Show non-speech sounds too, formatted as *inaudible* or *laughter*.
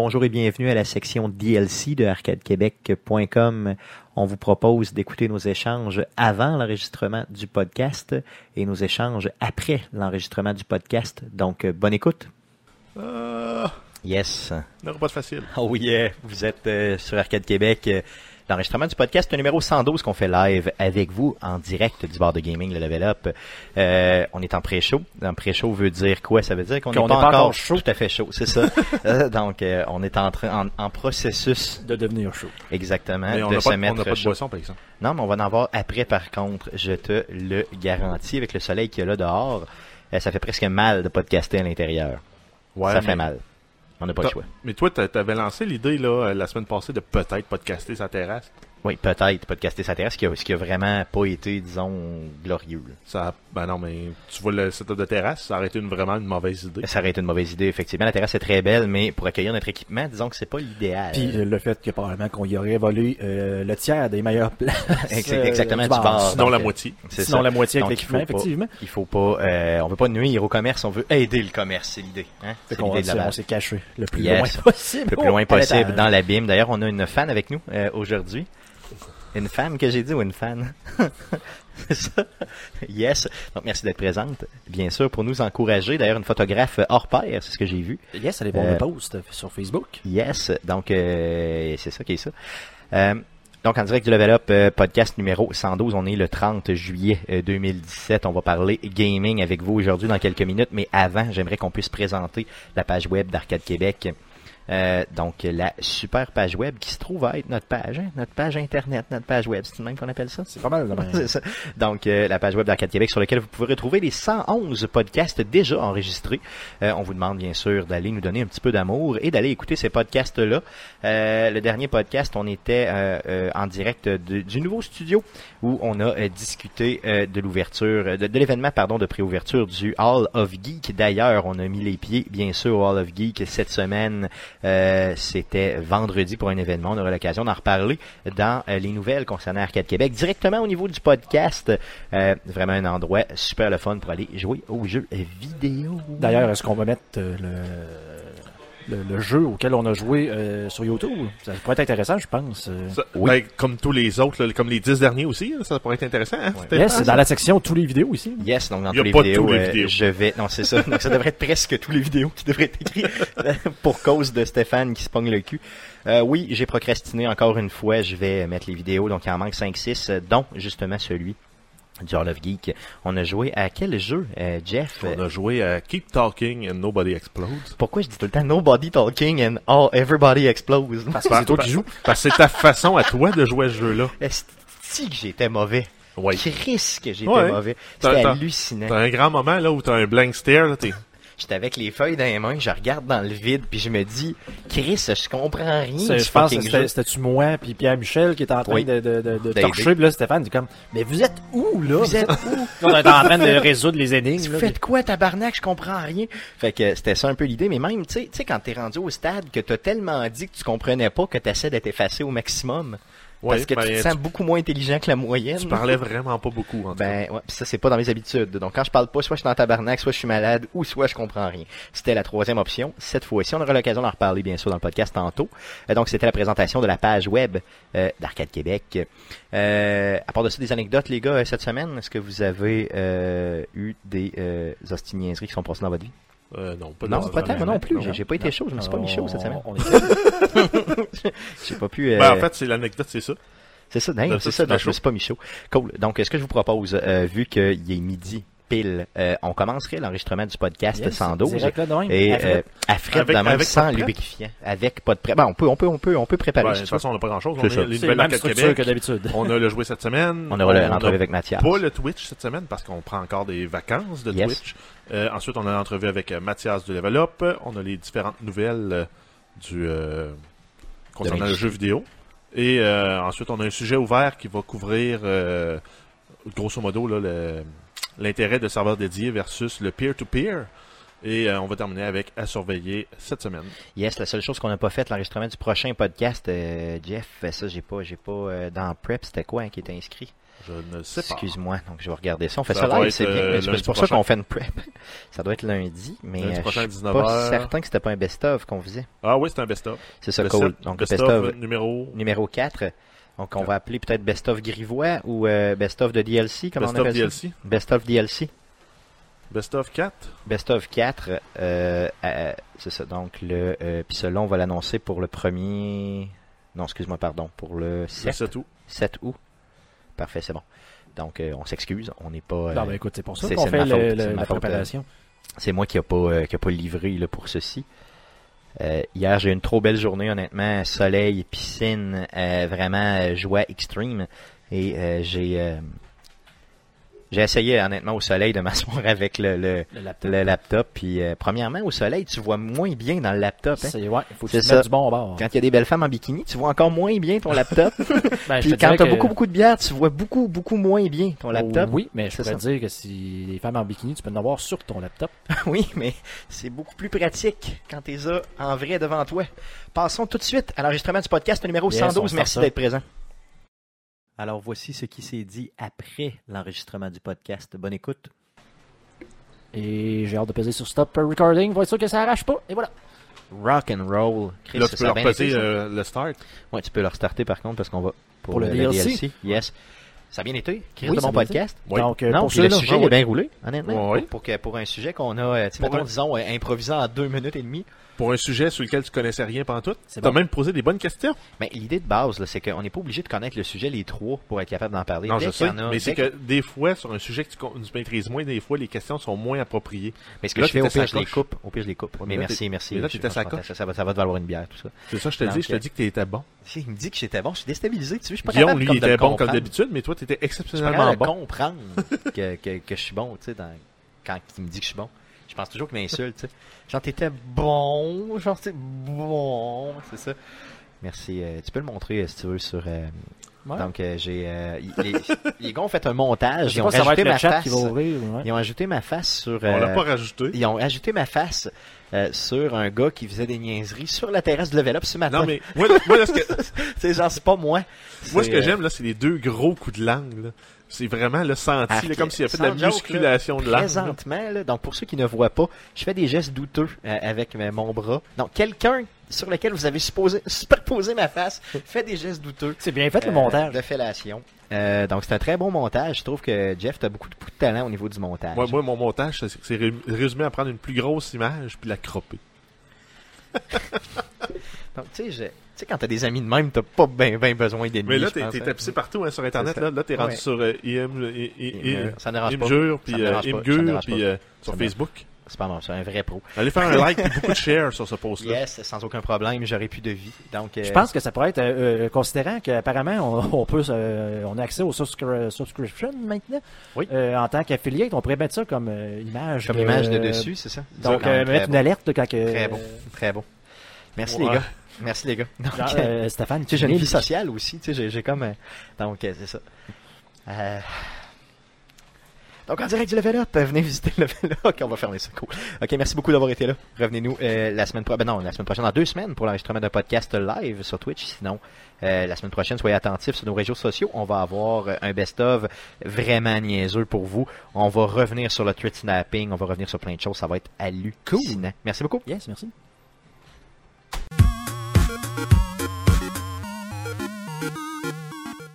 bonjour et bienvenue à la section DLC de arcadequebec.com. On vous propose d'écouter nos échanges avant l'enregistrement du podcast et nos échanges après l'enregistrement du podcast. Donc, euh, bonne écoute. Euh, Yes. n'aura pas de facile. Oh yeah, vous êtes euh, sur Arcade Québec. L'enregistrement du podcast numéro 112 qu'on fait live avec vous en direct du bar de gaming, le Level Up. Euh, on est en pré-show. En pré-show veut dire quoi? Ça veut dire qu'on n'est pas, encore chaud. Tout à fait chaud, c'est ça. *laughs* Euh, donc, euh, on est en, train, en, en processus de devenir chaud. exactement Mais on de se pas, on mettre n'a pas de boisson, par exemple. Non, mais on va en avoir après, par contre. Je te le garantis. Avec le soleil qu'il y a là dehors, euh, ça fait presque mal de podcaster à l'intérieur. Ouais, ça fait mal. On n'a pas le choix. Mais toi, t'a- t'avais lancé l'idée là euh, la semaine passée de peut-être podcaster sa terrasse? Oui, peut-être podcaster sa terrasse, ce qui a, ce qui a vraiment pas été, disons, glorieux. là. Ça, ben non, mais tu vois le setup de terrasse, ça aurait été une- vraiment une mauvaise idée. Ça aurait été une mauvaise idée, effectivement. La terrasse est très belle, mais pour accueillir notre équipement, disons que c'est pas l'idéal. Puis euh, le fait que probablement qu'on y aurait volé euh, le tiers des meilleures places. Euh, exactement, du du bar. Sinon, donc, la euh, moitié. C'est Sinon ça. la moitié avec l'équipement, effectivement. Il faut pas, euh, on veut pas nuire au commerce, on veut aider le commerce, c'est l'idée. Hein? C'est qu'on l'idée de la on s'est caché le plus Yes. loin possible. le plus loin *laughs* possible dans l'abîme. D'ailleurs, on a une fan avec nous euh, aujourd'hui. Une femme que j'ai dit ou une fan? *laughs* Ça? Yes. Donc, merci d'être présente. Bien sûr, pour nous encourager. D'ailleurs, une photographe hors pair, c'est ce que j'ai vu. Yes, allez voir Euh, le post sur Facebook. Yes. Donc, euh, c'est ça qui est ça. Euh, donc, en direct du Level Up, euh, podcast numéro 112. On est le 30 juillet euh, 2017. On va parler gaming avec vous aujourd'hui dans quelques minutes. Mais avant, j'aimerais qu'on puisse présenter la page web d'Arcade Québec. Euh, donc, la super page web qui se trouve à être notre page, hein, notre page Internet, notre page web. C'est le même qu'on appelle ça? C'est pas mal. *laughs* C'est ça. Donc, euh, la page web d'Arcade Québec sur laquelle vous pouvez retrouver les 111 podcasts déjà enregistrés. Euh, on vous demande bien sûr d'aller nous donner un petit peu d'amour et d'aller écouter ces podcasts-là. Euh, le dernier podcast, on était euh, euh, en direct de- du nouveau studio où on a discuté euh, de l'ouverture, de, de l'événement pardon de préouverture du Hall of Geek. D'ailleurs, on a mis les pieds bien sûr au Hall of Geek cette semaine. Euh, C'était vendredi pour un événement. On aura l'occasion d'en reparler dans euh, les nouvelles concernant Arcade Québec, directement au niveau du podcast. Euh, vraiment un endroit super le fun pour aller jouer aux jeux vidéo. D'ailleurs, est-ce qu'on va mettre euh, le, le, le jeu auquel on a joué euh, sur YouTube? Ça pourrait être intéressant, je pense. euh. Ça- Oui. ben, comme tous les autres, là, comme les dix derniers aussi, là, ça pourrait être intéressant. Hein, Stéphane? Yes, c'est dans la section tous les vidéos ici. Yes, donc dans tous les pas vidéos, tous les euh, vidéos. je vais. Non, c'est ça. *laughs* Donc ça devrait être presque tous les vidéos qui devraient être écrits *laughs* pour cause de Stéphane qui se pogne le cul. Euh, oui, j'ai procrastiné encore une fois. Je vais mettre les vidéos. Donc il en manque 5-6, euh, dont justement celui du Hall of Geek. On a joué à quel jeu, euh, Jeff? On a joué à Keep Talking and Nobody Explodes. Pourquoi je dis tout le temps Nobody Talking and all everybody explodes? Parce que c'est toi qui joues. Parce que c'est ta façon à toi de jouer à ce jeu-là. Est-ce que j'étais mauvais? Oui. Chris que j'étais Ouais. mauvais. T'as- C'était t'as- hallucinant. T'as un grand moment là où t'as un blank stare, là, t'es... J'étais avec les feuilles dans les mains, je regarde dans le vide, puis je me dis, Chris, je comprends rien. Je pense que c'était-tu moi puis Pierre Michel qui était en train Oui. de, de, de, de torcher. Puis là, Stéphane dit comme, mais vous êtes où, là? Vous êtes *laughs* où? on est en train de résoudre les énigmes. Tu là. fais de quoi, tabarnak, je comprends rien. Fait que c'était ça un peu l'idée, mais même, tu sais, tu sais, quand t'es rendu au stade que t'as tellement dit que tu comprenais pas que t'essaies d'être effacé au maximum. Ouais, parce que ben, tu te tu- sens beaucoup moins intelligent que la moyenne. Tu parlais vraiment pas beaucoup, en tout cas. Ben, ouais, pis ça, c'est pas dans mes habitudes. Donc, quand je parle pas, soit je suis dans tabarnak, soit je suis malade, ou soit je comprends rien. C'était la troisième option. Cette fois-ci, on aura l'occasion d'en reparler, bien sûr, dans le podcast tantôt. Euh, donc, c'était la présentation de la page web euh, d'Arcade Québec. Euh, à part de ça, des anecdotes, les gars, euh, cette semaine, est-ce que vous avez euh, eu des euh, hostiniaiseries qui sont passées dans votre vie? Euh, non, pas Non, pas tant, moi non plus. J'ai- pas été chaud, je me suis pas mis chaud cette semaine. On est *laughs* *laughs* J'ai pas pu... euh, Ben, en fait, c'est l'anecdote, c'est ça. C'est ça, dingue, Ben, c'est ça, donc je me suis pas mis chaud. Cool. Donc, ce que je vous propose, euh, vu qu'il est midi pile, euh, on commencerait l'enregistrement du podcast Yes, 112 direct là de même. et À euh, à fret Avec- de même, avec sans lubrifiant, avec pas de prêt. Bon, on peut, on peut, on peut, on peut préparer. Ben, de toute façon, on n'a pas. On a les nouvelles Québec. que d'habitude. On a le joué cette semaine. On aura l'entrevue avec Mathias. Pas le Twitch cette semaine parce qu'on prend encore des vacances de Yes. Twitch. Euh, ensuite, on a l'entrevue avec Mathias de Level Up. On a les différentes nouvelles du euh, concernant le jeu vidéo. Et euh, ensuite, on a un sujet ouvert qui va couvrir, euh, grosso modo, l'intérêt de serveurs dédiés versus le peer-to-peer. Et euh, on va terminer avec à surveiller cette semaine. Yes, la seule chose qu'on n'a pas faite, l'enregistrement du prochain podcast, euh, Jeff, ça j'ai pas, j'ai pas euh, dans prep, c'était quoi hein, qui était inscrit? Je ne sais pas. Excuse-moi, donc je vais regarder ça. On fait ça, Ça live, c'est bien. euh, c'est pour ça qu'on fait une prep. *laughs* ça doit être lundi, mais Lundi euh, prochain, je suis 19 pas certain que c'était pas un best-of qu'on faisait. Ah oui, c'est un best-of. C'est ça, Le sept- Donc, le best-of numéro... numéro 4. Donc, on va appeler peut-être best-of Grivois ou euh, best-of de DLC, comment on Best-of appelle ça? DLC. Best-of DLC. Best-of 4. Best of 4, euh, euh, c'est ça. Donc, le, puis celui-là, on va l'annoncer pour le premier. Non, excuse-moi, pardon. Pour le 7, C'est tout. 7 août. Parfait, c'est bon. Donc, euh, on s'excuse. On n'est pas. euh, Non, ben écoute, c'est pour ça qu'on fait le- le- la faute, euh, préparation. C'est moi qui n'ai pas, euh, qui a pas livré là, pour ceci. Euh, hier, j'ai eu une trop belle journée, honnêtement. Soleil, piscine, euh, vraiment euh, joie extreme. Et euh, j'ai euh, j'ai essayé, honnêtement, au soleil de *laughs* m'asseoir avec le, le, Le laptop. le laptop. Puis, euh, premièrement, au soleil, tu vois moins bien dans le laptop. hein. C'est ouais, il faut que tu ça. du bon bord. Quand il y a des belles femmes en bikini, tu vois encore moins bien ton laptop. *laughs* Ben, Puis quand dirais tu as que- beaucoup, beaucoup de bière, tu vois beaucoup, beaucoup moins bien ton laptop. Oui, mais je ça. dire que si les femmes en bikini, tu peux en avoir sur ton laptop. *laughs* Oui, mais c'est beaucoup plus pratique quand tu les as en vrai devant toi. Passons tout de suite à l'enregistrement du podcast numéro Yes, on 112. start Merci d'être présent. Alors voici ce qui s'est dit après l'enregistrement du podcast. Bonne écoute. Et j'ai hâte de peser sur stop recording, pour être sûr que ça arrache pas. Et voilà. Rock and roll. Chris, Là, tu peux leur ça? euh, le start. Ouais, tu peux le restarter par contre parce qu'on va pour, Pour le le, DLC. Yes. Ça a bien été. Chris Oui, de mon podcast. Oui. Donc, euh, non, pour puis le sujet ah il ouais. bien roulé, honnêtement. Ouais. Pour, pour que, pour un sujet qu'on a, euh, tu mettons, un- disons, euh, improvisé en deux minutes et demie. Pour un sujet sur lequel tu connaissais rien pendant tout. Tu as bon. même posé des bonnes questions. Mais l'idée de base, c'est qu'on n'est pas obligé de connaître le sujet les trois pour être capable d'en parler. Non, Dès je sais. a- Mais c'est que des fois, sur un sujet que tu, tu maîtrises moins, des fois, les questions sont moins appropriées. Mais ce que Là, je fais, au pire, je les coupe. Au pire, je les coupe. Mais merci, merci. là, coche. Ça, va, ça va te valoir une bière, tout ça. C'est ça, je te dis. Je te dis que tu étais bon. *laughs* Il me dit que j'étais bon. Je suis déstabilisé. Tu sais, je suis pas capable lui, comme il de bon comme d'habitude, mais toi, tu étais exceptionnellement bon. comprendre *laughs* que, que, que je suis bon, tu sais, dans- quand il me dit que je suis bon. Je pense toujours qu'il m'insulte, tu sais. Genre, t'étais bon, genre, c'est bon, c'est ça. Merci. euh, tu peux le montrer, euh, si tu veux, sur... euh, Ouais. Donc, euh, j'ai... euh, les, *laughs* les gars ont fait un montage. Ils ont le ma face. ouvrir. ouais. Ils ont ajouté ma face sur... On l'a pas rajouté. Ils ont ajouté ma face euh, sur un gars qui faisait des niaiseries sur la terrasse de Level Up ce matin. Non, mais moi, moi, là, ce que, *laughs* c'est genre, c'est pas moi. moi, ce que euh, j'aime, là, c'est les deux gros coups de langue. là. C'est vraiment le senti, Arc, là, comme s'il a fait de la joke, musculation de langue. là. Présentement, là, donc pour ceux qui ne voient pas, je fais des gestes douteux euh, avec mon bras. Donc, quelqu'un sur lequel vous avez supposé, superposé ma face fait des gestes douteux. C'est bien fait le euh, montage. De fellation. Euh, donc, c'est un très bon montage. Je trouve que Jeff, t'as beaucoup, beaucoup de talent au niveau du montage. Moi, moi, mon montage, c'est- c'est ré- résumé à prendre une plus grosse image puis la cropper. *laughs* Donc, tu sais, je- tu sais, quand t'as des amis de même, t'as pas bien ben besoin d'ennemis. Mais là, t'es t'es hein. tapissé partout hein, sur Internet. Là, là t'es rendu Ouais. sur euh, IM, I- I- I- Imgur. Ça dérange pas. Puis euh, Imgur, puis euh, sur Facebook. C'est pas bon, c'est un vrai pro. Allez faire un *laughs* like et beaucoup de shares sur ce post-là. Yes, sans aucun problème, j'aurais plus de vie. Donc, euh, Je pense que ça pourrait être, euh, euh, considérant qu'apparemment, on, *laughs* on peut, euh, on a accès aux subscri- subscriptions maintenant. Oui. Euh, en tant qu'affiliate, on pourrait mettre ça comme euh, image. comme de- image de dessus, c'est ça? Donc, euh, mettre bon. une alerte quand que, Très bon. Très bon. Merci Ouais. les gars. Merci les gars. Donc, Genre, Stéphane, tu sais, j'ai une vie sociale aussi. Tu sais, j'ai, comme. euh, donc, c'est ça. Donc, en direct du Level Up, venez visiter le Level Up. Ok, on va fermer ça. Cool. Ok, merci beaucoup d'avoir été là. Revenez-nous euh, la semaine prochaine. Ben non, la semaine prochaine, dans deux semaines, pour l'enregistrement d'un podcast live sur Twitch. Sinon, euh, la semaine prochaine, soyez attentifs sur nos réseaux sociaux. On va avoir euh, un best-of vraiment niaiseux pour vous. On va revenir sur le thread snapping. On va revenir sur plein de choses. Ça va être hallucinant. Merci beaucoup. Yes, merci.